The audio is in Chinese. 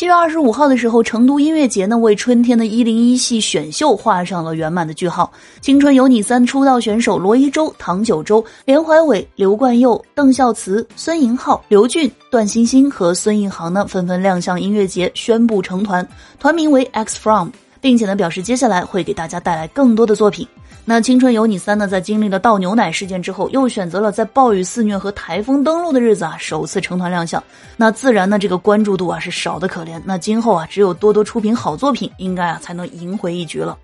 七月二十五号的时候，成都音乐节呢为春天的一零一系选秀画上了圆满的句号。青春有你三出道选手罗一舟、唐九洲、连怀伟、刘冠佑、邓孝慈、孙颖浩、刘俊、段星星和孙颖航呢纷纷亮相音乐节，宣布成团，团名为 X From，并且呢表示接下来会给大家带来更多的作品。那青春有你三呢，在经历了倒牛奶事件之后，又选择了在暴雨肆虐和台风登陆的日子啊，首次成团亮相。那自然呢，这个关注度啊是少的可怜。那今后啊，只有多多出品好作品，应该啊才能赢回一局了。